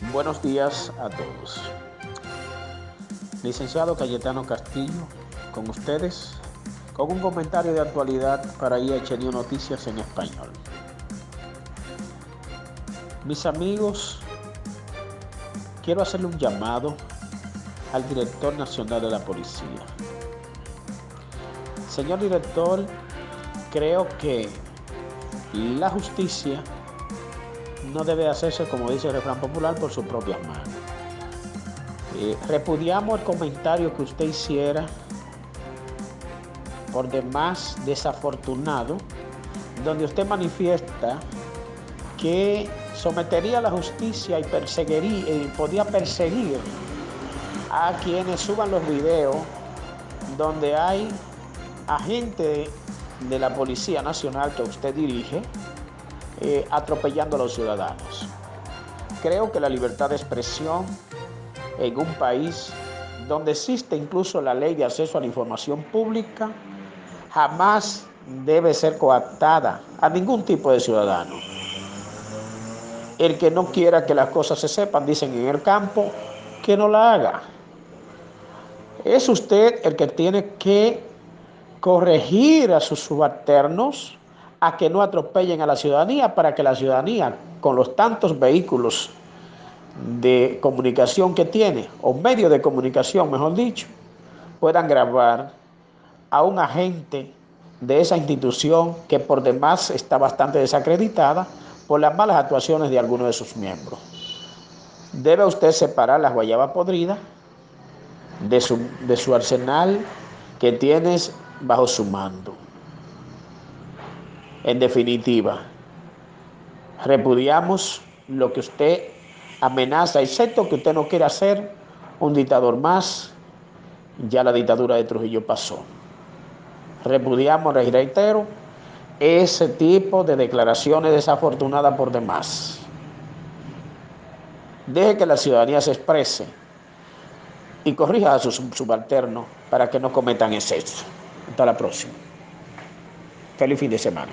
Buenos días a todos. Licenciado Cayetano Castillo, con ustedes, con un comentario de actualidad para IHN Noticias en Español. Mis amigos, quiero hacerle un llamado al director nacional de la policía. Señor director, creo que la justicia no debe hacerse, como dice el refrán popular, por sus propias manos. Eh, repudiamos el comentario que usted hiciera por demás desafortunado, donde usted manifiesta que sometería a la justicia y perseguiría, y podía perseguir a quienes suban los videos donde hay agente de la Policía Nacional que usted dirige eh, atropellando a los ciudadanos. Creo que la libertad de expresión en un país donde existe incluso la ley de acceso a la información pública jamás debe ser coactada a ningún tipo de ciudadano. El que no quiera que las cosas se sepan, dicen en el campo, que no la haga. Es usted el que tiene que corregir a sus subalternos a que no atropellen a la ciudadanía para que la ciudadanía, con los tantos vehículos de comunicación que tiene, o medios de comunicación, mejor dicho, puedan grabar a un agente de esa institución que por demás está bastante desacreditada por las malas actuaciones de algunos de sus miembros. Debe usted separar las guayabas podridas de su, de su arsenal que tienes bajo su mando. En definitiva, repudiamos lo que usted amenaza, excepto que usted no quiera ser un dictador más, ya la dictadura de Trujillo pasó. Repudiamos, reitero, ese tipo de declaraciones desafortunadas por demás. Deje que la ciudadanía se exprese y corrija a sus subalternos para que no cometan exceso. Hasta la próxima. Feliz fin de semana.